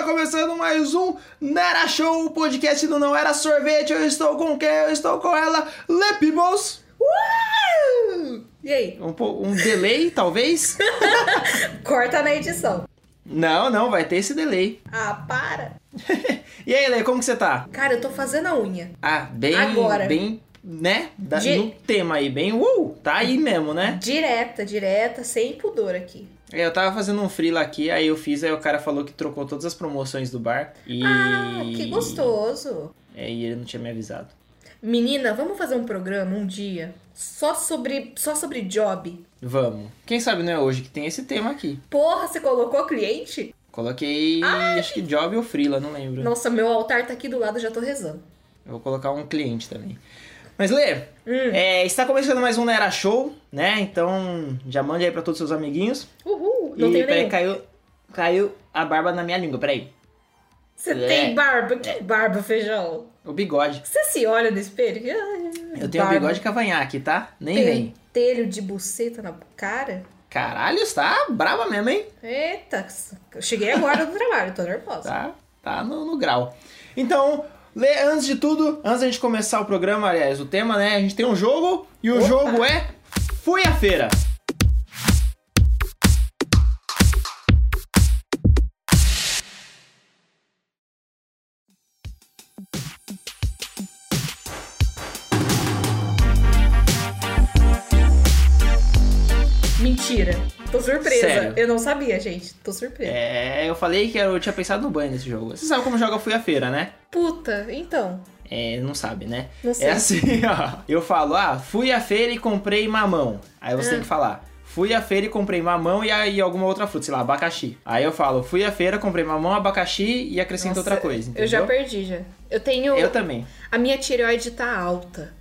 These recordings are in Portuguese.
Está começando mais um Nera Show, o podcast do Não Era Sorvete. Eu estou com quem? Eu estou com ela, Lepibos. Uh! E aí? Um, um delay, talvez? Corta na edição. não, não, vai ter esse delay. Ah, para. e aí, Lê, como que você tá? Cara, eu tô fazendo a unha. Ah, bem, Agora. bem, né? Da, De- No tema aí, bem, uh, tá aí mesmo, né? Direta, direta, sem pudor aqui. É, Eu tava fazendo um freela aqui, aí eu fiz, aí o cara falou que trocou todas as promoções do bar. E... Ah, que gostoso. É, e ele não tinha me avisado. Menina, vamos fazer um programa um dia só sobre só sobre job. Vamos. Quem sabe não é hoje que tem esse tema aqui. Porra, você colocou cliente? Coloquei, acho que job ou freela, não lembro. Nossa, meu altar tá aqui do lado, já tô rezando. Eu vou colocar um cliente também. Mas, Lê, Hum. é, está começando mais um Nera Show, né? Então, já mande aí pra todos os seus amiguinhos. Uhul, não e, tenho peraí, caiu, caiu a barba na minha língua, peraí. Você É. tem barba? Que barba, feijão? O bigode. Você se olha no espelho? Eu tenho um Barba. bigode cavanhaque, tá? Nem vem. Pentelho de buceta na cara? Caralho, está brava mesmo, hein? Eita, eu cheguei agora do trabalho, tô nervosa. Tá, tá no, no grau. Então, Lê, antes de tudo, antes da gente começar o programa, aliás, o tema, né? A gente tem um jogo e o Opa. jogo é Fui à Feira. Mentira. Tô surpresa. Sério? Eu não sabia, gente. Tô surpresa. É, eu falei que eu tinha pensado no banho nesse jogo. Você sabe como joga Fui à Feira, né? Puta, então. É, não sabe, né? Não sei. É assim, ó. Eu falo, ah, fui à feira e comprei mamão. Aí você Ah. tem que falar, fui à feira e comprei mamão e aí alguma outra fruta, sei lá, abacaxi. Aí eu falo, fui à feira, comprei mamão, abacaxi e acrescento Nossa, outra coisa, entendeu? Eu já perdi já. Eu tenho. Eu também. A minha tireoide tá alta.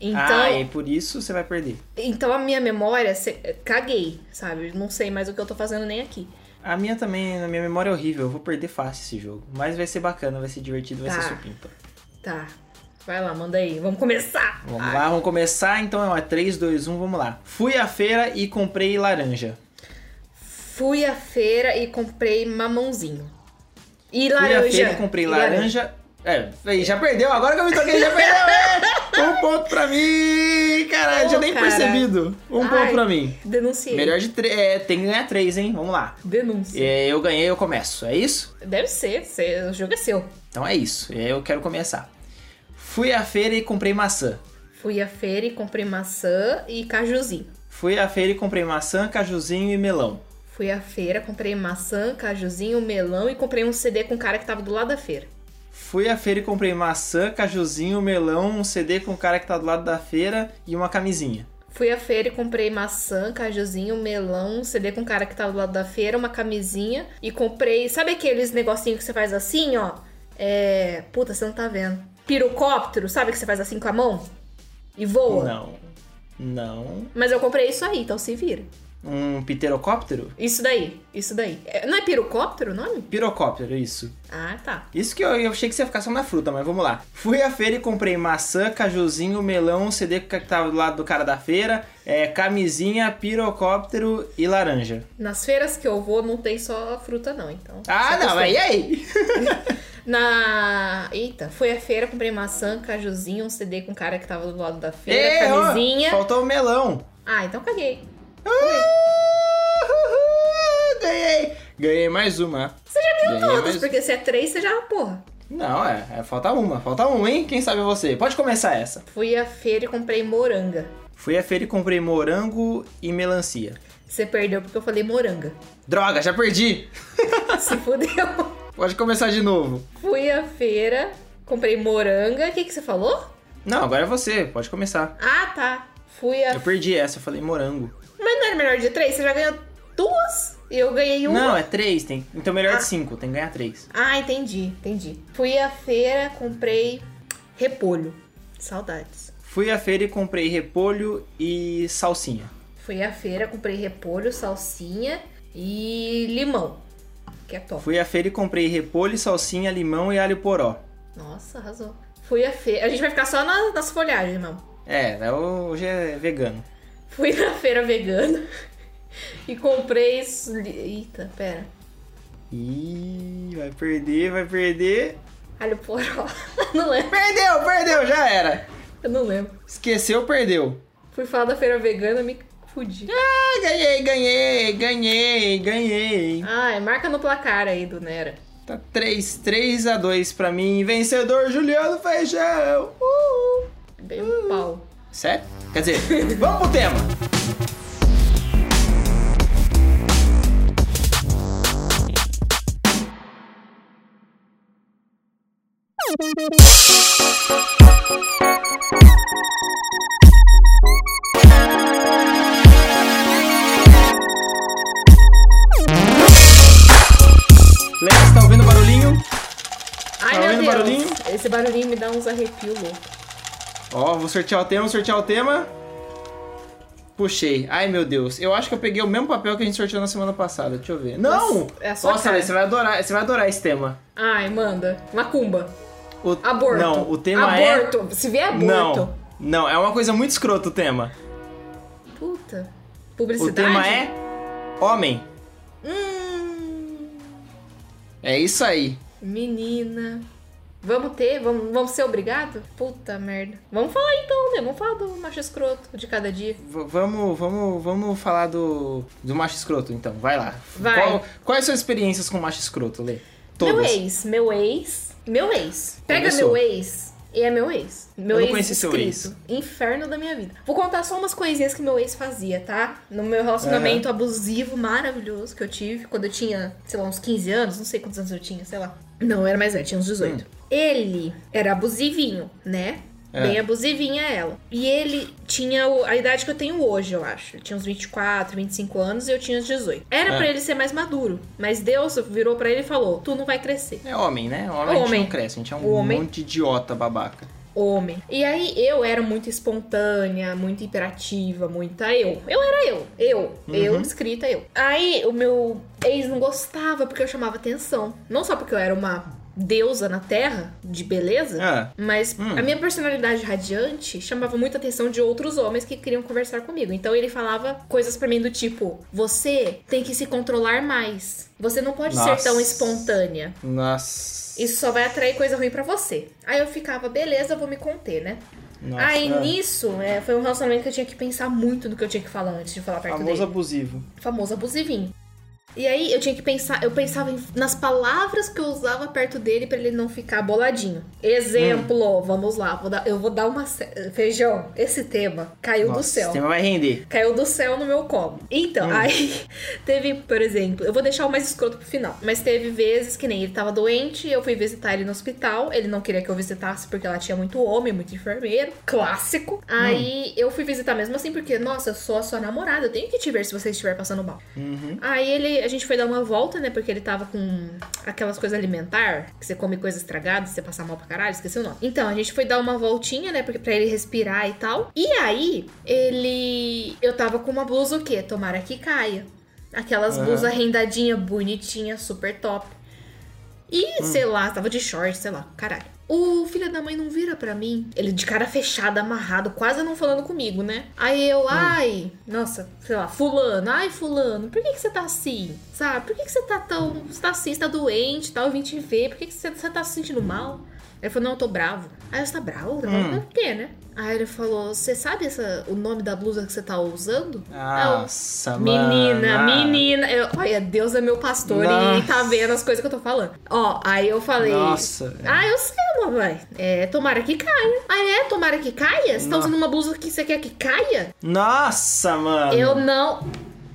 Então, Ah, e por isso você vai perder. então a minha memória, caguei, sabe? Não sei mais o que eu tô fazendo nem aqui. A minha também, na minha memória é horrível, eu vou perder fácil esse jogo. Mas vai ser bacana, vai ser divertido, vai Tá. ser supimpa. Tá. Vai lá, manda aí. Vamos começar. Vamos Ai. lá, vamos começar, então é 3, 2, 1, vamos lá. Fui à feira e comprei laranja. Fui à feira e comprei mamãozinho. E Fui laranja. à feira e comprei E laranja. É, aí, já perdeu, agora que eu me toquei, já perdeu! Um ponto pra mim! Caralho, Ô, nem cara. percebido. Um Ai. ponto pra mim. Denunciei. Melhor de três. É, tem que ganhar três, hein? Vamos lá. Denúncia. É, eu ganhei, eu começo. É isso? Deve ser, o jogo é seu. Então é isso. É, Eu quero começar. Fui à feira e comprei maçã. Fui à feira e comprei maçã e cajuzinho. Fui à feira e comprei maçã, cajuzinho e melão. Fui à feira, comprei maçã, cajuzinho, melão e comprei um CD com o cara que tava do lado da feira. Fui à feira e comprei maçã, cajuzinho, melão, um CD com o cara que tá do lado da feira e uma camisinha. Fui à feira e comprei maçã, cajuzinho, melão, um CD com o cara que tava do lado da feira, uma camisinha e comprei. Sabe aqueles negocinhos que você faz assim, ó? É. Puta, você não tá vendo. Pirocóptero, sabe que você faz assim com a mão? E voa? Não. Não. Mas eu comprei isso aí, então se vira. Um pterocóptero? Isso daí, isso daí. É, não é pirocóptero o nome? Pirocóptero, isso. Ah, tá. Isso que eu, eu achei que você ia ficar só na fruta, mas vamos lá. Fui à feira e comprei maçã, cajuzinho, melão, CD que tava do lado do cara da feira, é, camisinha, pirocóptero e laranja. Nas feiras que eu vou não tem só fruta não, então. Ah, não, mas e aí? Na. Eita, fui à feira, comprei maçã, cajuzinho, um CD com o cara que tava do lado da feira, ó, camisinha. Faltou o melão. Ah, então caguei. Ah, Ganhei! Ganhei mais uma. Você já ganhou Ganhei todos, mais- porque se é três, você já, porra. Não, é, é, falta uma, falta uma, hein? Quem sabe é você. Pode começar essa. Fui à feira e comprei moranga. Fui à feira e comprei morango e melancia. Você perdeu porque eu falei moranga. Droga, já perdi! Se fudeu. Pode começar de novo. Fui à feira, comprei moranga. O que, que você falou? Não, agora é você, pode começar. Ah, tá. Fui a. Eu perdi essa, eu falei morango. Mas não era melhor de três? Você já ganhou duas? E eu ganhei uma. Não, é três, tem. Então melhor Ah. de cinco, tem que ganhar três. Ah, entendi, entendi. Fui à feira, comprei repolho. Saudades. Fui à feira e comprei repolho e salsinha. Fui à feira, comprei repolho, salsinha e limão. Que é top. Fui à feira e comprei repolho, salsinha, limão e alho poró. Nossa, arrasou. Fui à feira. A gente vai ficar só na- nas folhagens. É, é, hoje é vegano. Fui na feira vegana e comprei. Eita, pera. Ih, vai perder, vai perder. Alho poró. não lembro. Perdeu, perdeu, já era. Eu não lembro. Esqueceu, perdeu. Fui falar da feira vegana, me fudi. Ah, ganhei, ganhei, ganhei, ganhei. Ai, marca no placar aí do Nera. Tá 3, 3 a 2 pra mim. Vencedor, Juliano Feijão. Uh. Bem um pau. Sério? Quer dizer, vamos pro tema. Lex, tá ouvindo o barulhinho? Ai, Tá meu Deus. barulhinho? Esse barulhinho me dá uns arrepios louco. Ó, vou sortear o tema, vou sortear o tema. Puxei. Ai, meu Deus. Eu acho que eu peguei o mesmo papel que a gente sorteou na semana passada. Deixa eu ver. Não! é sua Nossa, cara. Você vai adorar, você vai adorar esse tema. Ai, manda. Macumba. O- Aborto. Não, o tema é... aborto. Se vier aborto. Não, não, é uma coisa muito escrota o tema. Puta. O Publicidade? tema é homem. Hum, É isso aí. menina. Vamos ter? Vamos, vamos ser obrigados? Puta merda. Vamos falar então, né? Vamos falar do macho escroto de cada dia. V- vamos, vamos, vamos falar do, do macho escroto, então. Vai lá. Vai. Qual- quais suas experiências com macho escroto, Lê? Meu Todas. ex, meu ex, meu ex. Pega Começou. meu ex e é meu ex. Meu Eu não ex seu escrito. Inferno da minha vida. Vou contar só umas coisinhas que meu ex fazia, tá? No meu relacionamento abusivo maravilhoso que eu tive quando eu tinha, sei lá, uns 15 anos, não sei quantos anos eu tinha, sei lá. Não, era mais velho, tinha uns 18. Hum. Ele era abusivinho, né? É. Bem abusivinha ela. E ele tinha a idade que eu tenho hoje, eu acho. Ele tinha uns 24, 25 anos e eu tinha uns 18. Era É. pra ele ser mais maduro, mas Deus virou pra ele e falou: Tu não vai crescer. É homem, né? Homem, a gente Homem. não cresce, a gente é um Homem. monte de idiota babaca. Homem. E aí eu era muito espontânea, muito imperativa, muita eu. Eu era eu. Eu. Eu, escrita eu. Aí o meu ex não gostava porque eu chamava atenção. Não só porque eu era uma deusa na terra de beleza, Ah. mas Hum. a minha personalidade radiante chamava muita atenção de outros homens que queriam conversar comigo. Então ele falava coisas pra mim do tipo: você tem que se controlar mais. Você não pode ser tão Nossa. espontânea. Nossa. Isso só vai atrair coisa ruim pra você. Aí eu ficava, beleza, eu vou me conter, né? Nossa. Aí Ah. nisso, é, foi um relacionamento que eu tinha que pensar muito no que eu tinha que falar antes de falar perto Famoso dele. abusivo. Famoso abusivinho. E aí eu tinha que pensar, eu pensava em- nas palavras que eu usava perto dele pra ele não ficar boladinho. Exemplo, vamos lá, vou dar- eu vou dar uma. Feijão, esse tema caiu Nossa, do céu. Esse tema vai render. Caiu do céu no meu colo. Então, aí teve, por exemplo, eu vou deixar o mais escroto pro final. Mas teve vezes que nem ele tava doente, eu fui visitar ele no hospital. Ele não queria que eu visitasse porque lá tinha muito homem, muito enfermeiro. Clássico. Aí eu fui visitar mesmo assim, porque, nossa, eu sou a sua namorada, eu tenho que te ver se você estiver passando mal. Aí ele, a gente foi dar uma volta, né? Porque ele tava com aquelas coisas alimentar, que você come coisa estragada, você passa mal pra caralho, esqueci o nome. Então, a gente foi dar uma voltinha, né? Porque, pra ele respirar e tal. E aí, ele. Eu tava com uma blusa o quê? Tomara que caia. Aquelas Aham. blusas rendadinha, bonitinha, super top. E, sei lá, tava de short, sei lá, caralho. O filho da mãe não vira pra mim. Ele de cara fechada, amarrado, quase não falando comigo, né? Aí eu, ai, nossa, sei lá, fulano, ai, fulano, por que, que você tá assim? Sabe? Por que, que você tá tão. Você tá assim, você tá doente e tal, eu vim te ver, por que, que você, você tá se sentindo mal? Ele falou, não, eu tô bravo. Aí eu, você tá bravo? Eu falei, por quê, né? Aí ele falou, você sabe essa, o nome da blusa que você tá usando? Nossa, Eu, mano. Menina, menina. Eu, olha, Deus é meu pastor e Nossa. tá vendo as coisas que eu tô falando. Ó, aí eu falei. Nossa, velho. Ah, eu sei, mamãe. É, tomara que caia. Ah, é? Tomara que caia? Você tá usando uma blusa que você quer que caia? Nossa, mano. Eu não.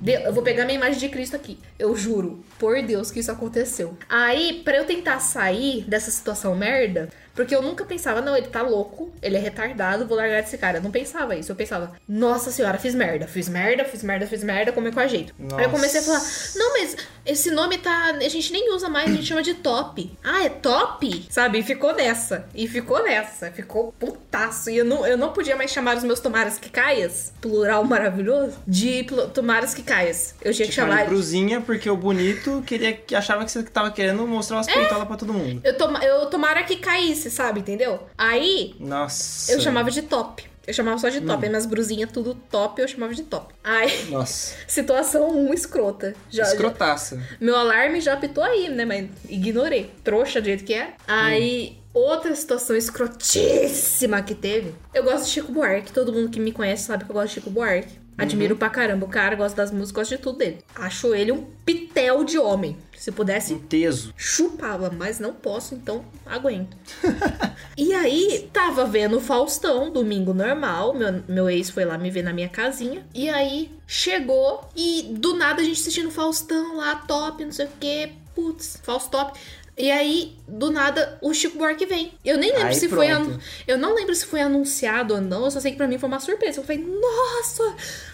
Eu vou pegar minha imagem de Cristo aqui. Eu juro, por Deus, que isso aconteceu. Aí, pra eu tentar sair dessa situação merda, porque eu nunca pensava, não, ele tá louco, ele é retardado, vou largar desse cara. Eu não pensava isso. Eu pensava, nossa senhora, fiz merda, fiz merda, fiz merda, fiz merda, como é com a jeito. Aí eu comecei a falar, não, mas esse nome tá. A gente nem usa mais, a gente chama de top. Ah, é top? Sabe? E ficou nessa. E ficou nessa. Ficou putaço. E eu não, eu não podia mais chamar os meus tomaras que caias, plural maravilhoso, de tomaras que caias. Eu tinha que Chamar chamar. de brusinha porque o bonito queria, que achava que você tava querendo mostrar umas peitolas pra todo mundo. Eu, toma, eu tomara que caísse, sabe? Entendeu? Aí Nossa. eu chamava de top. Eu chamava só de top. Hum. Minhas brusinhas tudo top, eu chamava de top. Aí, Nossa. situação 1, um, escrota. Já, Escrotaça. meu alarme já apitou aí, né? Mas ignorei. Trouxa do jeito que é. Aí, outra situação escrotíssima que teve. Eu gosto de Chico Buarque. Todo mundo que me conhece sabe que eu gosto de Chico Buarque. Admiro pra caramba o cara, gosto das músicas, gosto de tudo dele. Acho ele um pitel de homem. Se pudesse, Um teso. chupava, mas não posso, então aguento. e aí, tava vendo o Faustão, domingo normal. Meu, meu ex foi lá me ver na minha casinha. E aí, chegou e do nada a gente assistindo Faustão lá, top, não sei o que. Putz, Faustop. E aí, do nada, o Chico Buarque vem. Eu nem lembro Aí se foi. pronto. anu- Eu não lembro se foi anunciado ou não. Eu só sei que pra mim foi uma surpresa. Eu falei, nossa,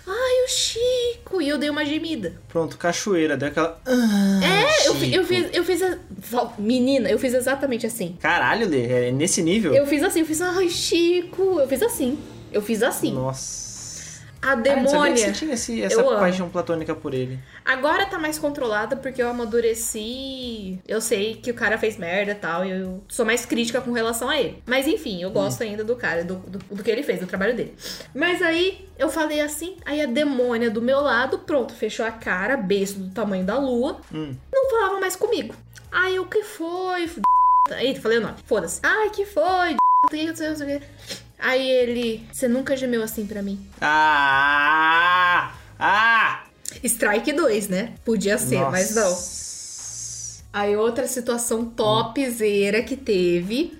ai, o Chico. E eu dei uma gemida. Pronto, cachoeira. Deu aquela. Ah, É, eu, eu fiz. Eu fiz. a- Menina, eu fiz exatamente assim. Caralho, Lê, é nesse nível? Eu fiz assim, eu fiz, ai, Chico. Eu fiz assim. Eu fiz assim. Nossa. A Ah, demônia. você tinha esse- essa Eu amo. paixão platônica por ele. Agora tá mais controlada porque eu amadureci. Eu sei que o cara fez merda e tal. E eu sou mais crítica com relação a ele. Mas enfim, eu gosto ainda do cara, do, do, do que ele fez, do trabalho dele. Mas aí eu falei assim, aí a demônia do meu lado, pronto, fechou a cara, beijo do tamanho da lua. Hum. Não falava mais comigo. Aí o que foi? f***? Aí falei o nome. Foda-se. Ai, que foi? Aí ele, você nunca gemeu assim pra mim. Ah! Ah! Strike 2, né? Podia ser, mas não. Nossa. Aí outra situação topzera que teve.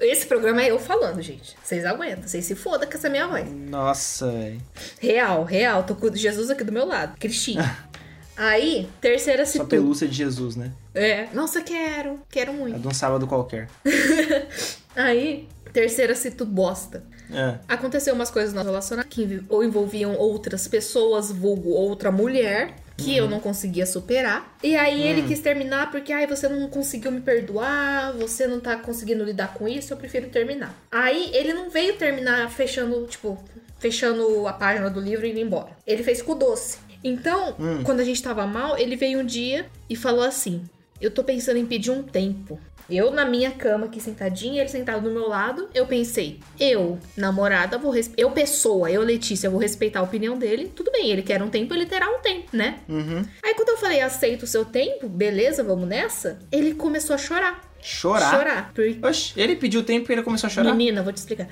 Esse programa é eu falando, gente. Vocês aguentam, vocês se foda com essa minha voz. Nossa, velho. Real, real. Tô com Jesus aqui do meu lado. Cristina. Aí, terceira Só situação. pelúcia de Jesus, né? É. Nossa, quero. Quero É muito. de um sábado qualquer. Aí, terceira situ bosta. É. Aconteceu umas coisas no relacionamento que ou envolviam outras pessoas, vulgo outra mulher, que eu não conseguia superar. E aí ele quis terminar porque, ai, você não conseguiu me perdoar, você não tá conseguindo lidar com isso, eu prefiro terminar. Aí ele não veio terminar fechando, tipo, fechando a página do livro e indo embora. Ele fez com o doce. Então, quando a gente tava mal, ele veio um dia e falou assim: Eu tô pensando em pedir um tempo. Eu na minha cama aqui sentadinha, ele sentado do meu lado, eu pensei, eu, namorada, vou res... eu pessoa, eu Letícia, vou respeitar a opinião dele. Tudo bem, ele quer um tempo, ele terá um tempo, né? Uhum. Aí quando eu falei, aceito o seu tempo, beleza, vamos nessa? Ele começou a chorar. Chorar? Chorar. Porque Oxe, ele pediu tempo e ele começou a chorar? Menina, vou te explicar.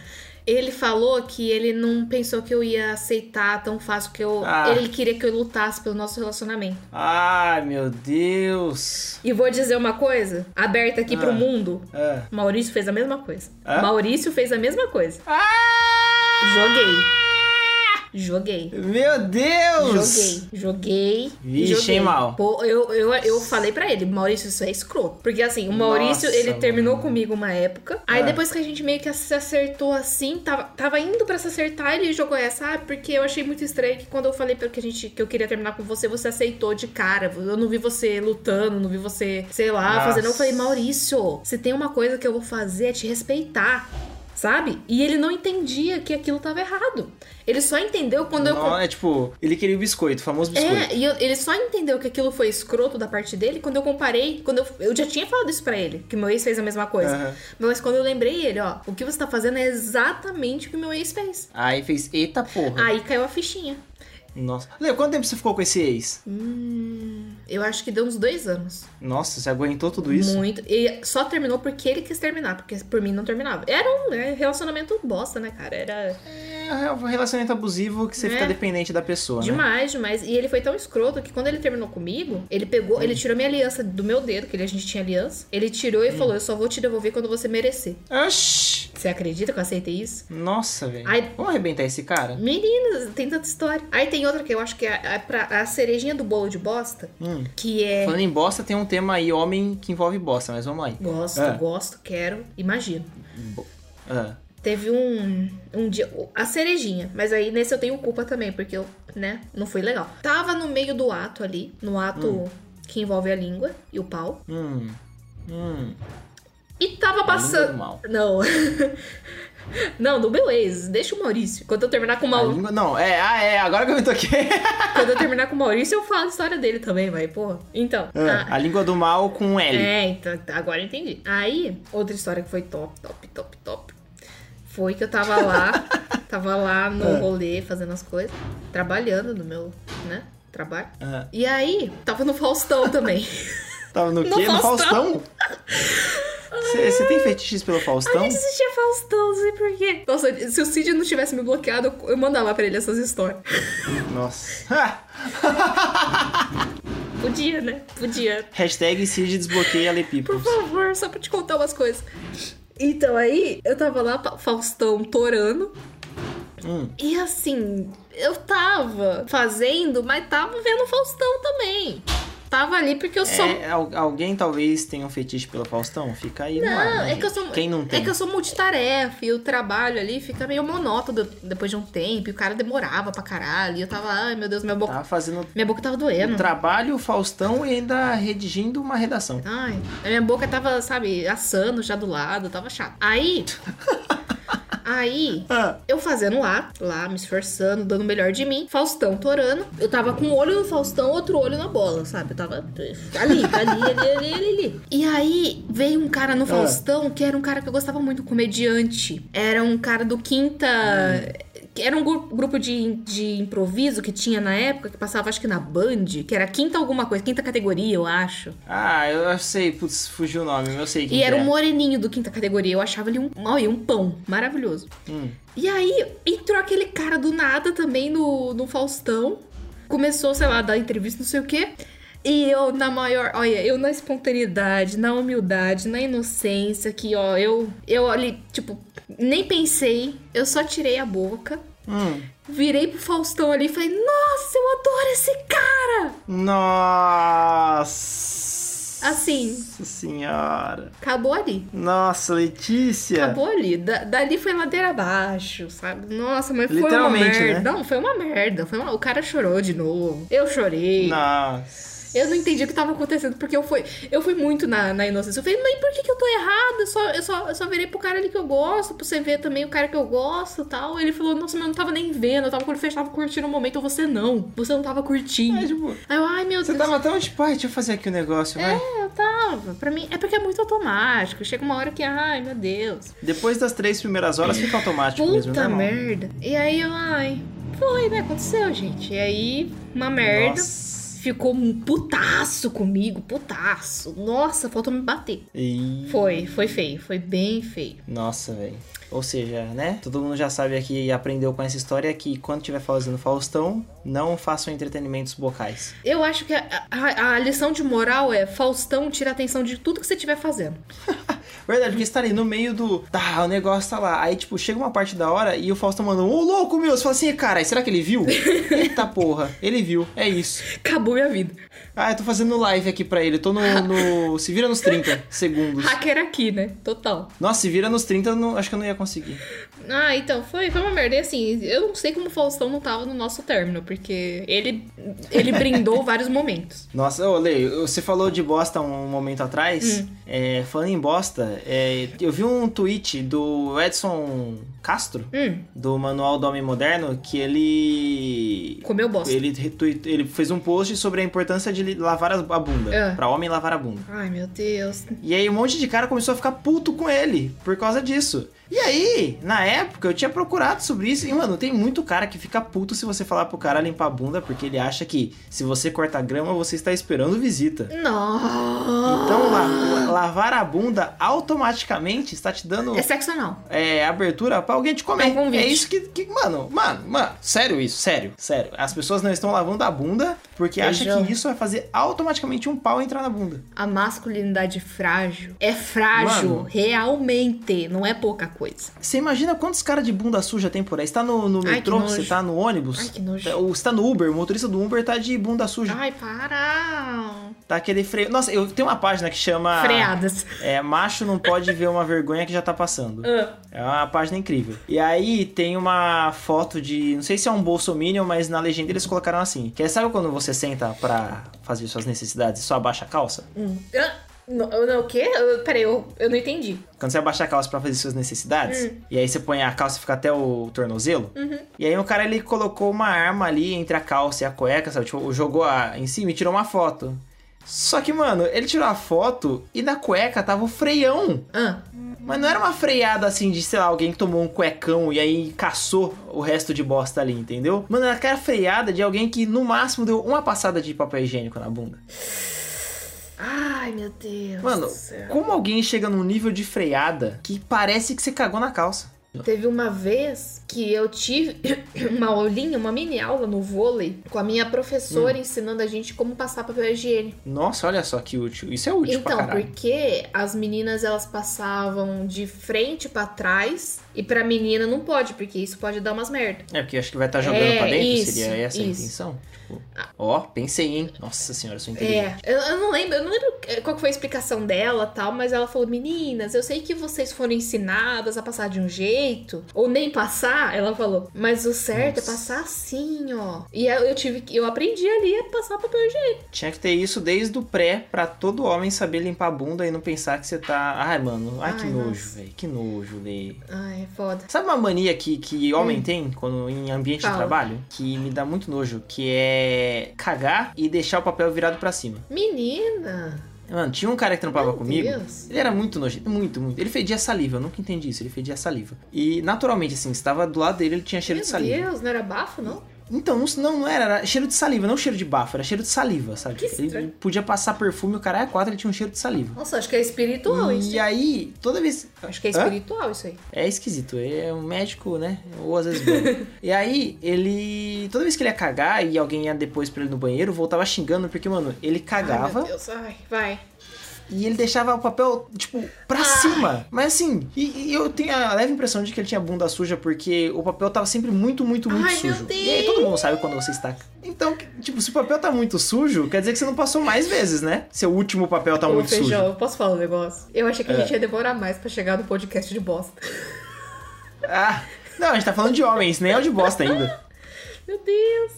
Ele falou que ele não pensou que eu ia aceitar tão fácil que eu. Ah. Ele queria que eu lutasse pelo nosso relacionamento. Ai, meu Deus. E vou dizer uma coisa, aberta aqui pro Ah. mundo. É. Maurício fez a mesma coisa. Maurício fez a mesma coisa. Joguei. Joguei. Meu Deus! Joguei, joguei. Vixe, joguei. hein, mal. Pô, eu, eu, eu falei pra ele, Maurício, isso é escroto. Porque assim, o Maurício, Nossa, ele terminou mano. comigo uma época. Aí Ah. depois que a gente meio que se acertou assim, tava, tava indo pra se acertar, ele jogou essa, ah, porque eu achei muito estranho que quando eu falei pra que a gente que eu queria terminar com você, você aceitou de cara. Eu não vi você lutando, não vi você, sei lá, Nossa. fazendo. Eu falei, Maurício, se tem uma coisa que eu vou fazer é te respeitar. Sabe? E ele não entendia que aquilo tava errado. Ele só entendeu quando eu Não, é tipo, ele queria o biscoito, o famoso biscoito. é, e eu- ele só entendeu que aquilo foi escroto da parte dele quando eu comparei. Quando eu, eu já tinha falado isso pra ele, que meu ex fez a mesma coisa. Aham. Mas quando eu lembrei ele, ó, o que você tá fazendo é exatamente o que meu ex fez. Aí fez, eita porra. Aí caiu a fichinha. Nossa. Lê, quanto tempo você ficou com esse ex? Hum, eu acho que deu uns dois anos. Nossa, você aguentou tudo isso? Muito. E só terminou porque ele quis terminar, porque por mim não terminava. Era um né, relacionamento bosta, né, cara? Era É um relacionamento abusivo que você É. fica dependente da pessoa, né? demais, demais. E ele foi tão escroto que quando ele terminou comigo, ele pegou, ele tirou minha aliança do meu dedo, que a gente tinha aliança. Ele tirou e falou: Eu só vou te devolver quando você merecer. Oxi! Você acredita que eu aceitei isso? Nossa, velho. Ai- Vamos arrebentar esse cara? Meninas, tem tanta história. Aí tem outra que eu acho que é a, a, pra- a cerejinha do bolo de bosta, Hum. Que é. Falando em bosta, tem um tema aí, homem que envolve bosta, mas vamos lá. Gosto, É. gosto, quero, imagino. Ah. Teve um, um dia. A cerejinha, mas aí nesse eu tenho culpa também, porque eu, né, não foi legal. Tava no meio do ato ali, no ato que envolve a língua e o pau. Hum. Hum. E tava passando. Não. Não, do meu ex. Deixa o Maurício. Quando eu terminar com o Maurício. língua... Não, é, ah, é, agora que eu me toquei. Quando eu terminar com o Maurício, eu falo a história dele também, vai, porra. Então. Ah, a- a língua do mal com L. É, então, agora eu entendi. Aí, outra história que foi top, top, top, top. Foi que eu tava lá. Tava lá no Ah. rolê fazendo as coisas, trabalhando no meu, né? Trabalho. Ah, E aí, tava no Faustão também. tava no No quê? No Faustão. Você tem fetiches pelo A Faustão? gente assistia Faustão, não sei porquê. Nossa, se o Cid não tivesse me bloqueado, eu- mandava pra ele essas histórias. Nossa. Podia, né? Podia. Hashtag Cid desbloqueia Ale Por favor, só pra te contar umas coisas. Então aí, eu tava lá, Faustão torando. Hum. E assim, eu tava fazendo, mas tava vendo Faustão também. Tava ali porque eu sou. É, al- alguém talvez tenha um fetiche pelo Faustão? Fica aí no ar, Não, né, é que eu sou. Quem não tem? É que eu sou multitarefa e o trabalho ali fica meio monótono depois de um tempo. E o cara demorava pra caralho. E eu tava, ai meu Deus, minha boca. Tá fazendo Minha boca tava doendo. trabalho, o Faustão e ainda redigindo uma redação. Ai, a minha boca tava, sabe, assando já do lado, tava chato. Aí. aí, Ah, eu fazendo lá, lá, me esforçando, dando o melhor de mim. Faustão torando. Eu tava com um olho no Faustão, outro olho na bola, sabe? Eu tava ali, ali, ali, ali, ali, ali. E aí, veio um cara no Faustão que era um cara que eu gostava muito, um comediante. Era um cara do Quinta. Era um gru- grupo de, de improviso que tinha na época, que passava acho que na Band, que era quinta alguma coisa, quinta categoria, eu acho. ah, eu sei, putz, fugiu o nome, eu sei quem E era um é. moreninho do quinta categoria. Eu achava ele um, olha, um pão. Maravilhoso. Hum. E aí, entrou aquele cara do nada também no, no Faustão. Começou, sei lá, a dar entrevista, não sei o quê. E eu, na maior. Olha, eu na espontaneidade, na humildade, na inocência, que, ó, eu. Eu ali, tipo, nem pensei. Eu só tirei a boca. Hum. Virei pro Faustão ali e falei: Nossa, eu adoro esse cara! Nossa. Assim. Nossa senhora. Acabou ali. Nossa, Letícia. Acabou ali. Da- dali foi ladeira abaixo, sabe? Nossa, mas foi uma merda. né? Não, foi uma merda. Foi uma- O cara chorou de novo. Eu chorei. Nossa. Eu não entendi o que tava acontecendo, porque eu fui, eu fui muito na, na inocência. Eu falei, mas por que, que eu tô errada? Eu só, eu, só, eu só virei pro cara ali que eu gosto, pra você ver também o cara que eu gosto e tal. Ele falou, nossa, mas eu não tava nem vendo, eu tava fechado, tava curtindo o momento, você não. Você não tava curtindo. É, tipo, Aí eu, ai meu você Deus. tava tão tipo, ai, deixa eu fazer aqui o negócio, vai. É, eu tava. Pra mim, é porque é muito automático. Chega uma hora que, ai meu Deus. Depois das três primeiras horas fica automático mesmo, Puta normal. merda. E aí eu, ai, foi, né? Aconteceu, gente. E aí, uma merda. Nossa. Ficou um putaço comigo, putaço. Nossa, faltou me bater. E... Foi, foi feio, foi bem feio. Nossa, velho. Ou seja, né? Todo mundo já sabe aqui e aprendeu com essa história que quando tiver fazendo Faustão, não façam entretenimentos bocais. Eu acho que a, a- a lição de moral é Faustão tira a atenção de tudo que você estiver fazendo. Verdade, porque você tá ali no meio do. Tá, o negócio tá lá. Aí, tipo, chega uma parte da hora e o Faustão manda um, ô louco meu! Você fala assim, cara, será que ele viu? Eita porra, ele viu, é isso. Acabou minha vida. Ah, eu tô fazendo live aqui pra ele, tô no. no- se vira nos 30 segundos. Hacker aqui, né? Total. Nossa, se vira nos 30, eu não- acho que eu não ia conseguir. Ah, então, foi, foi uma merda. E assim, eu não sei como o Faustão não tava no nosso término, porque ele, ele brindou vários momentos. Nossa, ô Lei, você falou de bosta um momento atrás. Hum. É, falando em bosta, é, eu vi um tweet do Edson Castro, Hum, do Manual do Homem Moderno, que ele. comeu bosta. Ele, retweet- ele fez um post sobre a importância de lavar a bunda. É. Pra homem lavar a bunda. Ai, meu Deus. E aí um monte de cara começou a ficar puto com ele por causa disso. E aí, na época, eu tinha procurado sobre isso. E, mano, tem muito cara que fica puto se você falar pro cara limpar a bunda, porque ele acha que se você corta grama, você está esperando visita. Não. Então, la- lavar a bunda automaticamente está te dando É sexo anal. é, abertura pra alguém te comer. É um. É isso que, que- mano, mano, mano, sério isso, sério, sério. As pessoas não estão lavando a bunda porque Beijão. que isso vai fazer automaticamente um pau entrar na bunda. A masculinidade frágil é frágil, Mano. realmente. Não é pouca coisa. Você imagina quantos caras de bunda suja tem por aí? Você tá no, no Ai, metrô, você tá no ônibus, Ai, que nojo. tá- ou você tá no Uber, o motorista do Uber tá de bunda suja. Ai, para. Tá aquele freio. Nossa, eu tenho uma página que chama. Freadas. É, macho não pode ver uma vergonha que já tá passando. Ah. É uma página incrível. E aí tem uma foto de. Não sei se é um bolsominion, mas na legenda eles colocaram assim. Que é, sabe quando você senta pra fazer suas necessidades e só abaixa a calça? Hum. Não, não, o quê? Peraí, eu, eu não entendi. Quando você abaixa a calça pra fazer suas necessidades, Hum. e aí você põe a calça e fica até o tornozelo. Uhum. E aí o cara ele colocou uma arma ali entre a calça e a cueca, sabe? Tipo, jogou a, em cima e tirou uma foto. Só que, mano, ele tirou a foto e na cueca tava o freião. Ah, Mas não era uma freada assim de, sei lá, alguém que tomou um cuecão e aí caçou o resto de bosta ali, entendeu? Mano, era aquela freada de alguém que no máximo deu uma passada de papel higiênico na bunda. ai meu Deus. Mano, como alguém chega num nível de freada que parece que você cagou na calça? Teve uma vez que eu tive uma aulinha, uma mini aula no vôlei com a minha professora Hum. ensinando a gente como passar papel higiênico. Nossa, olha só que útil. Isso é útil Então, porque as meninas elas passavam de frente pra trás e pra menina não pode, porque isso pode dar umas merda. É, porque acho que vai estar jogando É, pra dentro, isso, seria essa a isso. intenção? Tipo, ó, pensei, hein? Nossa senhora, eu sou inteligente. É, eu, eu não lembro, eu não lembro qual foi a explicação dela, tal, mas ela falou: "Meninas, eu sei que vocês foram ensinadas a passar de um jeito ou nem passar", ela falou. "Mas o certo Nossa. é passar assim, ó". E eu, tive que eu aprendi ali a passar papel higiênico. Tinha que ter isso desde o pré pra todo homem saber limpar a bunda e não pensar que você tá. Ai, mano, ai, que Ai, nojo, nossa. velho. Que nojo, Lê. Ai, é foda. Sabe uma mania que, que homem tem quando em ambiente de Hum. Fala. trabalho? Que me dá muito nojo, que é cagar e deixar o papel virado pra cima. Menina. Mano, tinha um cara que trampava Meu comigo. Deus. Ele era muito nojento, muito, muito. Ele fedia saliva, eu nunca entendi isso, ele fedia saliva. E naturalmente, assim, estava do lado dele, ele tinha cheiro Meu de saliva. Deus, não era bafo, não? Então, não, não, era, era cheiro de saliva, não cheiro de bafo, era cheiro de saliva, sabe? Que ele estranho. podia passar perfume, o cara é quatro, ele tinha um cheiro de saliva. Nossa, acho que é espiritual isso. E aí, toda vez. Acho que é Hã? espiritual isso aí. É esquisito, ele é um médico, né? Ou às vezes. E aí, ele. Toda vez que ele ia cagar e alguém ia depois pra ele no banheiro, voltava xingando, porque, mano, ele Ai, cagava meu Deus, ai, vai. E ele deixava o papel, tipo, pra Ai. cima. Mas assim, e, e eu tenho a leve impressão de que ele tinha bunda suja, porque o papel tava sempre muito, muito, muito Ai, meu sujo. E aí todo mundo sabe quando você está. Então, tipo, se o papel tá muito sujo, quer dizer que você não passou mais vezes, né? Seu último papel tá Ô, muito Feijão, sujo. eu posso falar um negócio? Eu achei que a É. gente ia demorar mais pra chegar no podcast de bosta. Ah, não, a gente tá falando de homens, nem é o de bosta ainda. Meu Deus.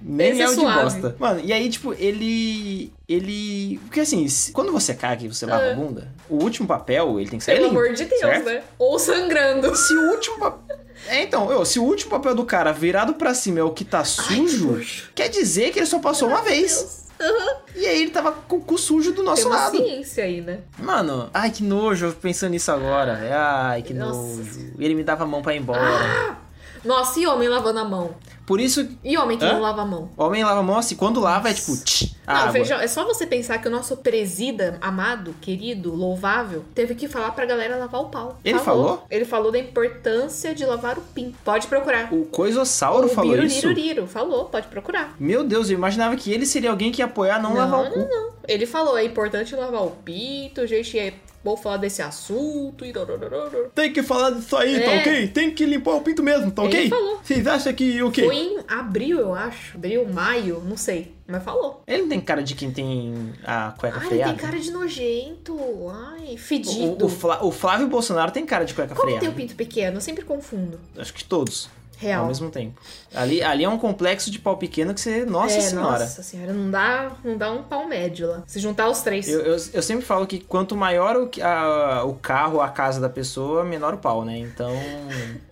Nem Esse é é o de bosta. Mano, e aí, tipo, ele. Ele. Porque assim, quando você caga e você lava a Ah. bunda, o último papel, ele tem que sair Pelo limpo, amor de Deus, certo? né? Ou sangrando. Se o último papel. É, então, eu, se o último papel do cara virado pra cima é o que tá sujo, nojo. quer dizer que ele só passou uma vez. Aham. E aí ele tava com o cu sujo do Tem nosso uma lado. ciência aí, né? Mano, ai que nojo, eu pensando nisso agora. Ai, que Nossa. nojo. E ele me dava a mão pra ir embora. Nossa, e homem lavando a mão? Por isso, E homem que Hã? não lava a mão? homem lava a mão assim, quando lava é tipo, tch, Não, água. feijão, é só você pensar que o nosso presida, amado, querido, louvável, teve que falar pra galera lavar o pau. Ele falou? Ele falou da importância de lavar o pin. Pode procurar. O Coisossauro o falou Biro isso? Liro falou, pode procurar. Meu Deus, eu imaginava que ele seria alguém que ia apoiar não, lavar o cu. não, não. Ele falou, é importante lavar o pinto, a gente é bom falar desse assunto e... Tem que falar disso aí, tá É. ok? Tem que limpar o pinto mesmo, tá Ele ok? falou. Vocês acham que o quê? Foi em abril, eu acho. Abril, maio, não sei. Mas falou. Ele não tem cara de quem tem a cueca Ai, ele freada? tem cara de nojento. Ai, O, fedido. o, Flá- o Flávio Bolsonaro tem cara de cueca Como freada. tem o pinto pequeno? Eu sempre confundo. Acho que todos. Real. Ao mesmo tempo. Ali, ali é um complexo de pau pequeno que você. Nossa é, senhora. Nossa senhora, não dá, não dá um pau médio lá. Se juntar os três. Eu, eu, eu sempre falo que quanto maior o, a- o carro, a casa da pessoa, menor o pau, né? Então,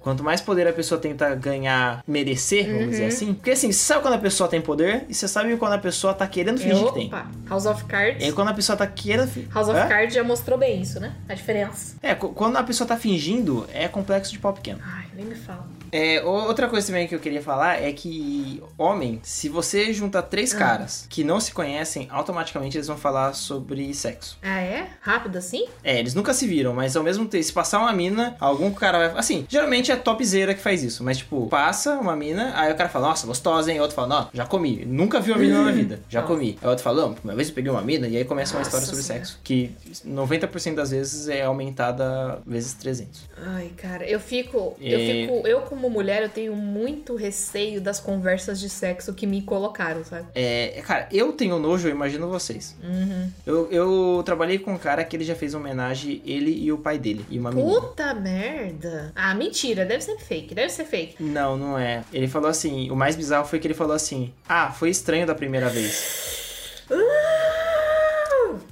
quanto mais poder a pessoa tenta ganhar, merecer, vamos Uhum. dizer assim. Porque assim, você sabe quando a pessoa tem poder e você sabe quando a pessoa tá querendo É, fingir que tem. opa, House of Cards. Aí quando a pessoa tá querendo. House of Hã? Cards já mostrou bem isso, né? A diferença. É, qu- quando a pessoa tá fingindo, é complexo de pau pequeno. Ai, nem me fala. É, outra coisa também que eu queria falar é que, homem, se você junta Ah. três caras que não se conhecem, automaticamente eles vão falar sobre sexo. Ah, é? Rápido assim? É, eles nunca se viram, mas ao mesmo tempo, se passar uma mina, algum cara vai. Assim, geralmente é topzera que faz isso, mas tipo, passa uma mina, aí o cara fala, nossa, gostosa, hein? O outro fala, não, já comi. Nunca vi uma mina na vida, já Nossa. comi. Aí o outro fala, não, uma vez eu peguei uma mina, e aí começa uma Nossa história sobre Senhora. sexo, que 90% das vezes é aumentada vezes 300. Ai, cara, eu fico, eu É. fico, eu como mulher, eu tenho muito receio das conversas de sexo que me colocaram, sabe? É, cara, eu tenho nojo, eu imagino vocês. Uhum. Eu, eu trabalhei com um cara que ele já fez homenagem, ele e o pai dele, e uma menina. Puta merda. Ah, mentira, deve ser fake, deve ser fake. Não, não é. Ele falou assim, o mais bizarro foi que ele falou assim, ah, foi estranho da primeira vez.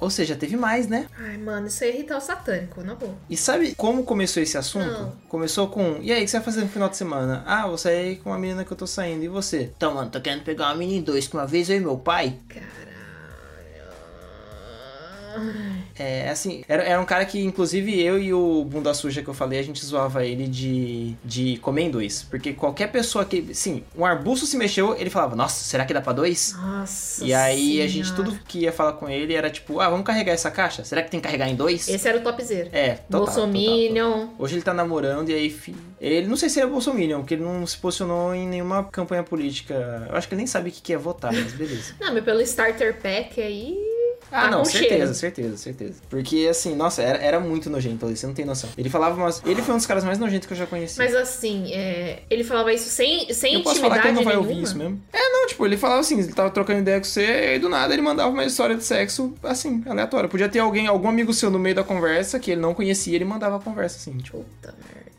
Ou seja, teve mais, né? Ai, mano, isso aí é ritual satânico, na boa. E sabe como começou esse assunto? Não. Começou com, e aí, o que você vai fazer no final de semana? Ah, vou sair com uma menina que eu tô saindo, e você? Então, mano, tô querendo pegar uma menina em dois, que uma vez eu e meu pai. Caralho. É, assim, era, era um cara que, inclusive, eu e o Bunda Suja que eu falei, a gente zoava ele de, de comer em dois. Porque qualquer pessoa que. Sim, um arbusto se mexeu, ele falava, nossa, será que dá pra dois? Nossa E aí a gente, Senhora. tudo que ia falar com ele era tipo, ah, vamos carregar essa caixa? Será que tem que carregar em dois? Esse era o topzera. É, total, total, total. Bolsominion. Hoje ele tá namorando e aí. Ele não sei se ele é Bolsominion, porque ele não se posicionou em nenhuma campanha política. Eu acho que ele nem sabe o que que é votar, mas beleza. Não, mas pelo starter pack aí. Ah, não, certeza, cheiro. certeza, certeza. Porque assim, nossa, era, era muito nojento ali, você não tem noção. Ele falava umas. Ele foi um dos caras mais nojentos que eu já conheci. Mas assim, é, ele falava isso sem, sem eu posso falar que ele não vai nenhuma. ouvir isso mesmo? É, não, tipo, ele falava assim, ele tava trocando ideia com você e do nada ele mandava uma história de sexo, assim, aleatória. Podia ter alguém, algum amigo seu no meio da conversa que ele não conhecia, ele mandava a conversa, assim, tipo. Puta merda.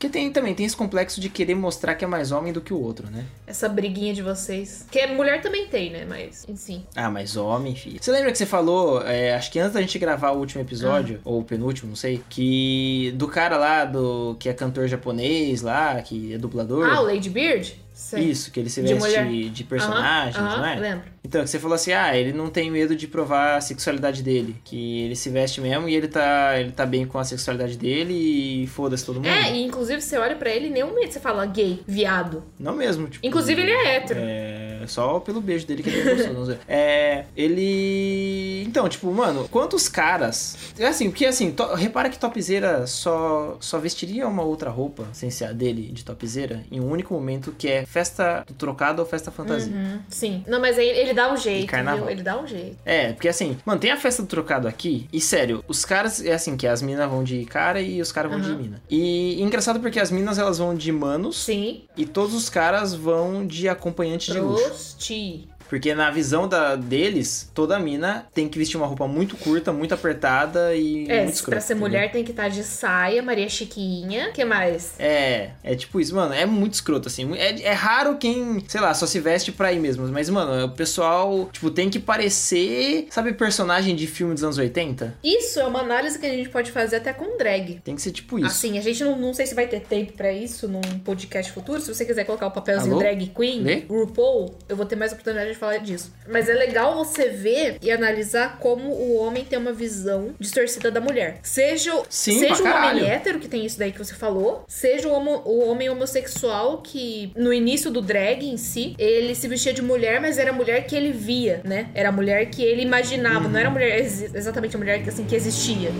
Porque tem também, tem esse complexo de querer mostrar que é mais homem do que o outro, né? Essa briguinha de vocês. Que mulher também tem, né? Mas, enfim. Ah, mas homem, filho. Você lembra que você falou, é, acho que antes da gente gravar o último episódio, Ah. ou o penúltimo, não sei, que do cara lá, do que é cantor japonês lá, que é dublador. Ah, o Lady Beard? Sei. Isso, que ele se De veste de, personagens, Aham, não é? Lembro. Então, que você falou assim, ah, ele não tem medo de provar a sexualidade dele. Que ele se veste mesmo e ele tá, ele tá bem com a sexualidade dele e foda-se todo mundo. É, e inclusive você olha pra ele nenhum medo você fala gay, viado. Não mesmo, tipo... Inclusive ele é hétero. É, só pelo beijo dele que ele gostou, não sei. É, ele... Então, tipo, mano, quantos caras... É assim, porque assim, to- repara que topzeira só, só vestiria uma outra roupa, sem ser a dele, de topzeira, em um único momento, que é festa do trocado ou festa fantasia. Uhum, sim. Não, mas aí ele dá um jeito, carnaval. viu? Ele dá um jeito. É, porque assim, mano, tem a festa do trocado aqui, e sério, os caras, é assim, que as minas vão de cara e os caras vão de Aham. mina. E engraçado porque as minas elas vão de manos Sim. e todos os caras vão de acompanhante de luxo. Chi. Porque na visão da, deles, toda mina tem que vestir uma roupa muito curta, muito apertada e É, muito escrota. pra ser mulher tem que estar de saia, Maria Chiquinha. que mais? É, é tipo isso, mano, é muito escroto, assim. É, é raro quem, sei lá, só se veste pra ir mesmo. Mas, mano, o pessoal, tipo, tem que parecer, sabe, personagem de filme dos anos 80? Isso é uma análise que a gente pode fazer até com drag. Tem que ser tipo isso. Assim, a gente não, não sei se vai ter tempo pra isso num podcast futuro. Se você quiser colocar o papelzinho Alô? drag queen, Lê? RuPaul, eu vou ter mais oportunidade de falar disso. Mas é legal você ver e analisar como o homem tem uma visão distorcida da mulher. Seja, Sim, seja o caralho. homem hétero, que tem isso daí que você falou, seja o, homo- o homem homossexual que, no início do drag em si, ele se vestia de mulher, mas era a mulher que ele via, né? Era a mulher que ele imaginava, não era a mulher exatamente a mulher que, assim, que existia.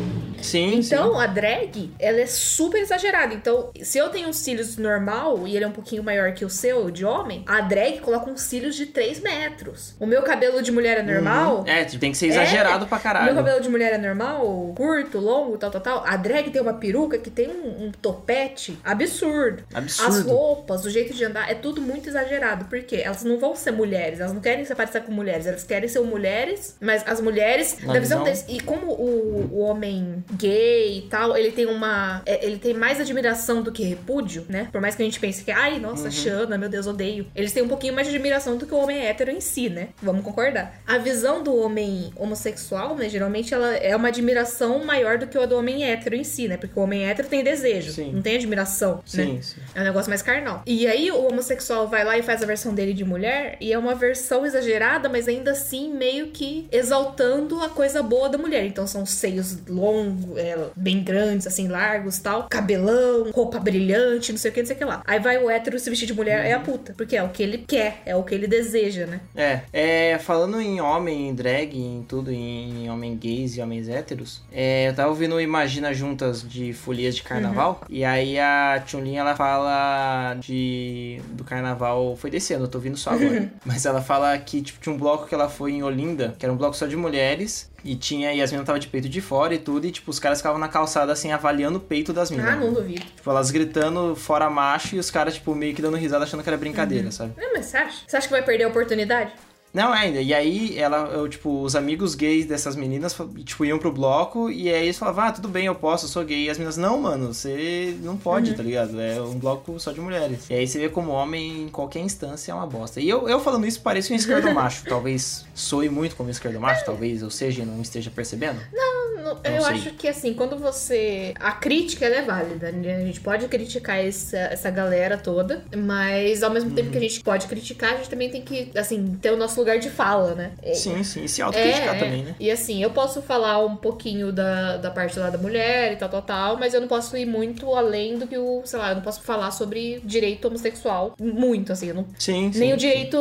Sim, Então, a drag, ela é super exagerada. Então, se eu tenho uns cílios normal e ele é um pouquinho maior que o seu, de homem, a drag coloca uns cílios de 3 metros. O meu cabelo de mulher é normal. sim. É, tem que ser exagerado pra O caralho. meu cabelo de mulher é normal, curto, longo, tal, tal, tal. A drag tem uma peruca que tem um, um topete absurdo. Absurdo. As roupas, o jeito de andar, é tudo muito exagerado. Por quê? Elas não vão ser mulheres, elas não querem se parecer com mulheres, elas querem ser mulheres, mas as mulheres, Na na visão visão- deles. E como o, o homem gay e tal, ele tem uma. é, Ele tem mais admiração do que repúdio, né? Por mais que a gente pense que, ai, nossa, Uhum. Xana, meu Deus, odeio. Eles têm um pouquinho mais de admiração do que o homem hétero em si, né? Vamos concordar. A visão do homem homossexual, né? Geralmente ela é uma admiração maior do que a do homem hétero em si, né? Porque o homem hétero tem desejo, Sim. não tem admiração, né? Sim, sim. É um negócio mais carnal. E aí o homossexual vai lá e faz a versão dele de mulher, e é uma versão exagerada, mas ainda assim meio que exaltando a coisa boa da mulher. Então são seios longos, é, bem grandes, assim, largos tal, cabelão, roupa brilhante, não sei o que, não sei o que lá. Aí vai o hétero se vestir de mulher, é a puta. Porque é o que ele quer, é o que ele deseja, né? É, é, falando em homem, em drag, em tudo, em homem gays e homens héteros, é, eu tava ouvindo Imagina Juntas de Folias de Carnaval, e aí a Chun-Li, ela fala de do carnaval, foi desse ano, eu tô ouvindo só agora, mas ela fala que, tipo, tinha um bloco que ela foi em Olinda, que era um bloco só de mulheres, e tinha, e as meninas tava de peito de fora e tudo, e, tipo, os caras ficavam na calçada, assim, avaliando o peito das meninas. Ah, não duvido. Tipo, elas gritando fora macho, e os caras, tipo, meio que dando risada, achando que era brincadeira, sabe? Não, mas você acha? Você acha que vai perder a oportunidade? Não, ainda. E aí, ela, eu, tipo, os amigos gays dessas meninas, tipo, iam pro bloco e aí eles falavam, ah, tudo bem, eu posso, eu sou gay. E as meninas, não, mano, você não pode, tá ligado? É um bloco só de mulheres. E aí você vê como homem, em qualquer instância, é uma bosta. E eu, eu falando isso, parece um esquerdo macho. Talvez soe muito como esquerdo macho, talvez eu seja e não esteja percebendo. não- Não eu sei. acho que assim, quando você. A crítica ela é válida, né? A gente pode criticar essa, essa galera toda, mas ao mesmo Uhum. tempo que a gente pode criticar, a gente também tem que, assim, ter o nosso lugar de fala, né? Sim, sim. E se autocriticar é, também, né? E assim, eu posso falar um pouquinho da, da parte lá da mulher e tal, tal, tal, mas eu não posso ir muito além do que o, sei lá, eu não posso falar sobre direito homossexual muito, assim, eu não, Sim, sim. nem o direito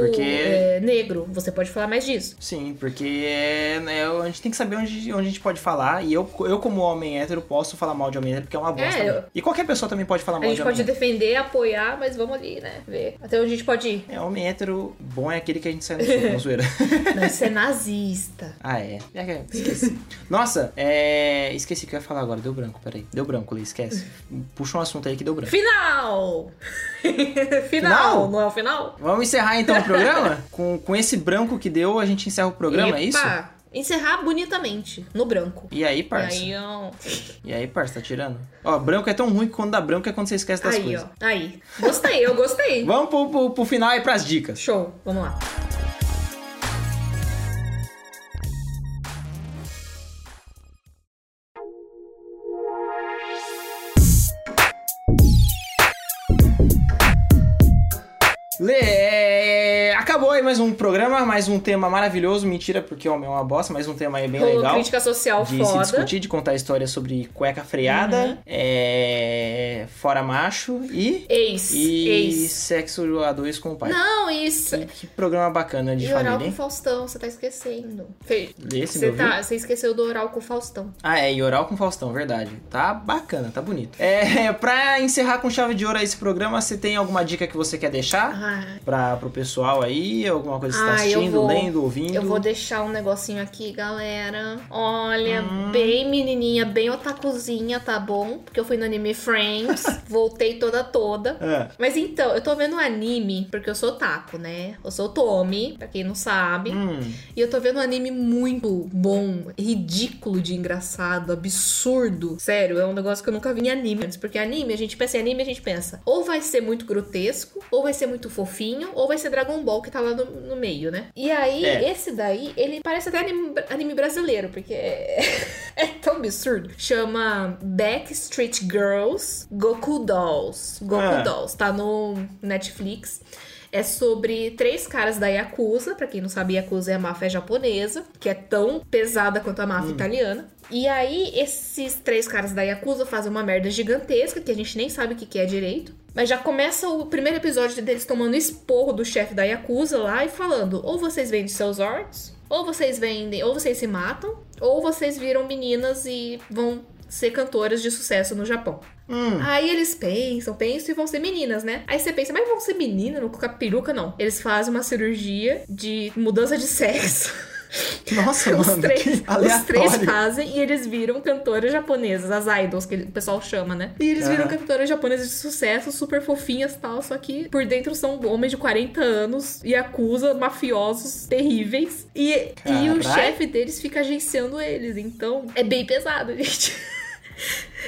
Porque- é, negro, você pode falar mais disso. Sim, porque é, né, a gente tem que saber onde, onde a gente pode falar. E eu, eu, como homem hétero, posso falar mal de homem hétero, porque é uma bosta. É, eu- mesmo. E qualquer pessoa também pode falar A mal gente de homem pode hétero. defender, apoiar, mas vamos ali, né? Ver até onde a gente pode ir. É, homem hétero bom é aquele que a gente soco, na zoeira. Não, isso é nazista. Ah, é. É que- Esqueci. Nossa, é. Esqueci o que eu ia falar agora. Deu branco, peraí. Deu branco, Lê, esquece. Puxa um assunto aí que deu branco. Final! final! Final? Não é o final? Vamos encerrar então o programa? com, com esse branco que deu, a gente encerra o programa, é isso? Encerrar bonitamente, no branco. E aí, E parça? aí, ó. E aí, parça, tá tirando? Ó, branco é tão ruim que quando dá branco é quando você esquece das Aí, coisas. ó. Aí. Gostei, eu gostei. Vamos pro, pro, pro final e pras dicas. Show, vamos lá. Lê, acabou aí mais um programa, mais um tema maravilhoso. Mentira, porque homem é uma bosta, mas um tema aí bem Rolou legal. crítica social de foda. Uhum. discutir, de contar histórias sobre cueca freada, é, fora macho e, Ex. e Ex. sexo a dois com o pai. Não, isso. Que, que programa bacana de E oral família, com hein? Faustão, você tá esquecendo. Fê, Lê, você tá, você esqueceu do oral com Faustão. Ah, é, e oral com Faustão, verdade. Tá bacana, tá bonito. É, pra encerrar com chave de ouro esse programa, você tem alguma dica que você quer deixar? Ah, Pra, pro pessoal aí? Alguma coisa que você tá assistindo, vou- lendo, ouvindo? eu vou deixar um negocinho aqui, galera. Olha, Hum. bem menininha, bem otakuzinha, tá bom? Porque eu fui no Anime Frames, voltei toda toda. Ah, Mas então, eu tô vendo anime, porque eu sou otaku, né? Eu sou Tomi, pra quem não sabe. hum, E eu tô vendo um anime muito bom, ridículo de engraçado, absurdo. Sério, é um negócio que eu nunca vi em anime antes. Porque anime, a gente pensa em anime, a gente pensa, ou vai ser muito grotesco, ou vai ser muito fofinho, ou vai ser Dragon Ball que tá lá no, no meio, né? E aí, É. esse daí, ele parece até anime, anime brasileiro, porque é, é tão absurdo. Chama Backstreet Girls Goku Dolls. Goku Ah. Dolls. Tá no Netflix. É sobre três caras da Yakuza. Pra quem não sabe, Yakuza é a máfia japonesa, que é tão pesada quanto a máfia italiana. E aí, esses três caras da Yakuza fazem uma merda gigantesca, que a gente nem sabe o que que é direito. Mas já começa o primeiro episódio deles tomando esporro do chefe da Yakuza lá e falando: ou vocês vendem seus orcs, ou vocês vendem, ou vocês se matam, ou vocês viram meninas e vão ser cantoras de sucesso no Japão. hum. Aí eles pensam, pensam e vão ser meninas, né? Aí você pensa, mas vão ser menina, não colocar peruca, não. Eles fazem uma cirurgia de mudança de sexo. Nossa, os, mano, três, os três fazem e eles viram cantoras japonesas, as idols, que o pessoal chama, né? E eles viram Aham. cantoras japonesas de sucesso, super fofinhas e tal, só que por dentro são homens de 40 anos e acusa mafiosos terríveis. E, e o chefe deles fica agenciando eles, então é bem pesado, gente.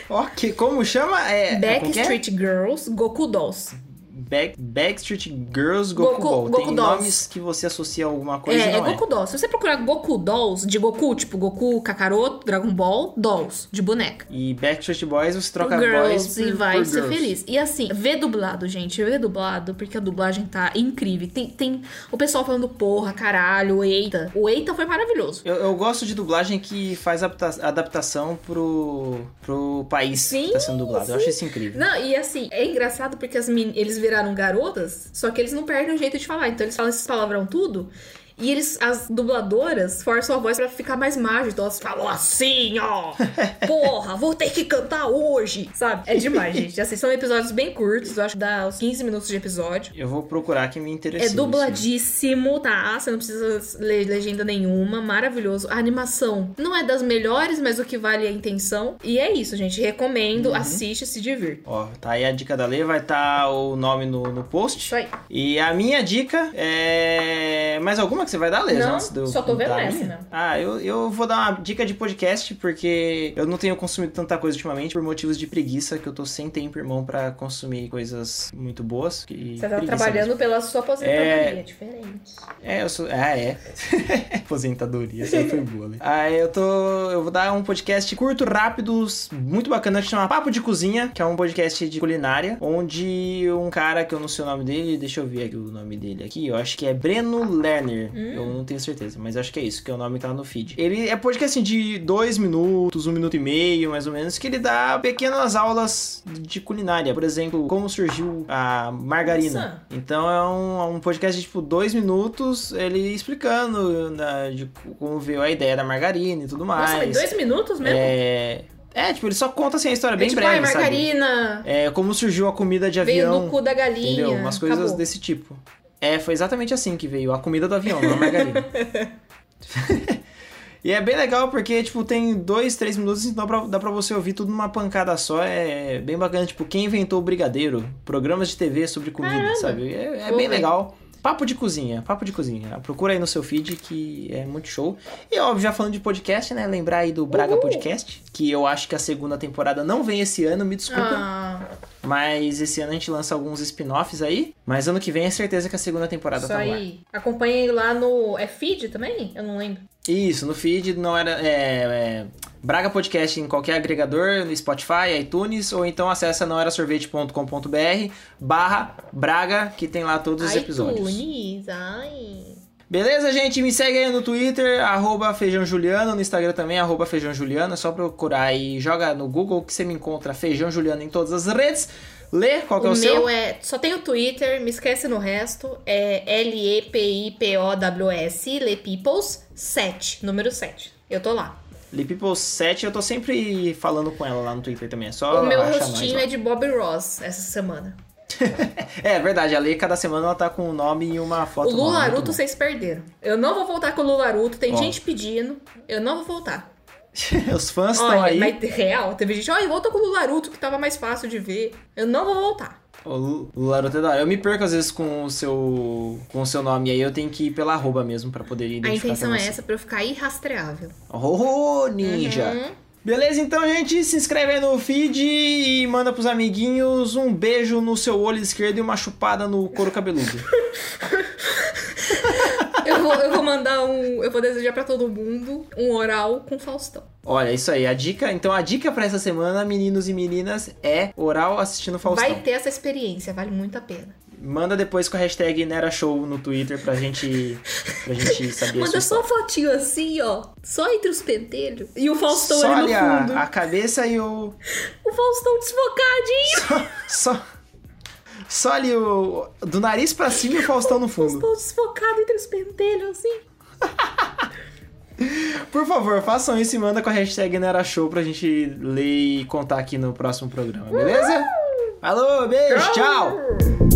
Ok, como chama? É, é, é? Backstreet Girls, Goku Dolls. Back, Backstreet Girls Goku, Goku- Ball. Goku Tem Dolls. nomes que você associa a alguma coisa É, e é não é. Goku Dolls. Se você procurar Goku Dolls, de Goku, tipo Goku, Kakaroto, Dragon Ball, Dolls, de boneca. E Backstreet Boys você troca Girls boys e por, vai por ser girls. feliz. E assim, vê dublado, gente. Vê dublado, porque a dublagem tá incrível. Tem, tem o pessoal falando porra, caralho, eita. O eita foi maravilhoso. Eu, eu gosto de dublagem que faz adapta- adaptação pro, pro país Sim, que tá sendo dublado. Eu sim. acho isso incrível. Não, e assim, é engraçado porque as eles viraram garotas, só que eles não perdem o jeito de falar. Então eles falam esses palavrão tudo. E eles, as dubladoras, forçam a voz pra ficar mais mágico. Então elas falam assim, ó. Porra, vou ter que cantar hoje. Sabe? É demais, gente. Assim, são episódios bem curtos. Eu acho que dá uns 15 minutos de episódio. Eu vou procurar que me interessou. É dubladíssimo, tá? Você não precisa ler legenda nenhuma. Maravilhoso. A animação não é das melhores, mas o que vale é a intenção. E é isso, gente. Recomendo. Assiste, se divirta. Ó, tá aí a dica da Lê, vai estar o nome no, no post. Isso aí. E a minha dica é. Mais alguma que você vai dar, Leia? Não, só tô vendo essa mesmo. Ah, eu, eu vou dar uma dica de podcast, porque eu não tenho consumido tanta coisa ultimamente por motivos de preguiça, que eu tô sem tempo, irmão, pra consumir coisas muito boas. Que Você tá trabalhando mesmo. pela sua aposentadoria, É. é diferente. É, eu sou. Ah, é. Aposentadoria, essa aí foi boa, né? Ah, eu tô. Eu vou dar um podcast curto, rápido, muito bacana, que chama Papo de Cozinha, que é um podcast de culinária, onde um cara que eu não sei o nome dele, deixa eu ver aqui o nome dele aqui, eu acho que é Breno Lerner. Eu não tenho certeza, mas acho que é isso, que o nome tá no feed. Ele é podcast assim, de dois minutos, um minuto e meio, mais ou menos, que ele dá pequenas aulas de culinária. Por exemplo, como surgiu a margarina. Nossa. Então é um, é um podcast de tipo dois minutos, ele explicando né, de como veio a ideia da margarina e tudo mais. Nossa, mas dois minutos mesmo? É, é, tipo, ele só conta assim a história É bem tipo, breve, ai, sabe? margarina É, como surgiu a comida de veio avião. do cu da galinha. Entendeu? Umas coisas Acabou. desse tipo. É, foi exatamente assim que veio a comida do avião, não a margarina. e é bem legal porque, tipo, tem dois, três minutos, então dá pra, dá pra você ouvir tudo numa pancada só. É bem bacana, tipo, quem inventou o brigadeiro? Programas de TV sobre comida, Caramba. sabe? É, é bem legal. Papo de cozinha, papo de cozinha. Procura aí no seu feed que é muito show. E óbvio, já falando de podcast, né? Lembrar aí do Braga Uhul. Podcast, que eu acho que a segunda temporada não vem esse ano, me desculpa. Ah, Mas esse ano a gente lança alguns spin-offs aí. Mas ano que vem é certeza que a segunda temporada isso tá no ar. aí. Acompanhei lá no. É feed também? Eu não lembro. Isso, no feed não era. É, é, Braga Podcast em qualquer agregador, no Spotify, iTunes, ou então acessa noerasorvete.com.br barra Braga, que tem lá todos os episódios. iTunes, ai. Beleza, gente? Me segue aí no Twitter, arroba Feijão Juliano, no Instagram também, arroba Feijão Juliano. É só procurar e joga no Google que você me encontra Feijão Juliano em todas as redes. Lê, qual que é o, o seu? meu é. Só tem o Twitter, me esquece no resto. É L-E-P-I-P-O-W-S, Le Peoples 7, número 7. Eu tô lá. Lipiple7, eu tô sempre falando com ela lá no Twitter também. É só o meu rostinho é de Bob Ross essa semana. É verdade, a Lê, cada semana ela tá com um nome e uma foto. o Lula nova, muito Aruto bom. vocês perderam. Eu não vou voltar com o Lula Aruto, tem Ó. gente pedindo. Eu não vou voltar. Os fãs estão aí. mas real, teve gente, olha, volta com o Lula Aruto que tava mais fácil de ver. Eu não vou voltar. O Lu- o Laroto da hora. Eu me perco às vezes com o seu com o seu nome aí, eu tenho que ir pela arroba mesmo pra poder A identificar. intenção quem é essa pra eu ficar irrastreável. Oh, ninja! Uhum. Beleza, então, gente, se inscreve aí no feed e manda pros amiguinhos um beijo no seu olho esquerdo e uma chupada no couro cabeludo. Eu vou, eu vou mandar um. Eu vou desejar pra todo mundo um oral com Faustão. Olha, isso aí, a dica. Então, a dica pra essa semana, meninos e meninas, é oral assistindo Faustão. Vai ter essa experiência, vale muito a pena. Manda depois com a hashtag NeraShow no Twitter pra gente, pra gente saber a Manda só uma fotinho assim, ó. Só entre os pentelhos. E o Faustão Só ali no a, fundo. a cabeça e o. O Faustão desfocadinho. Só. Só ali o. Do nariz pra cima e o Faustão no fundo. Faustão desfocado entre os pentelhos, assim. Por favor, façam isso e manda com a hashtag NeraShow pra gente ler e contar aqui no próximo programa, beleza? Falou, beijo, tchau!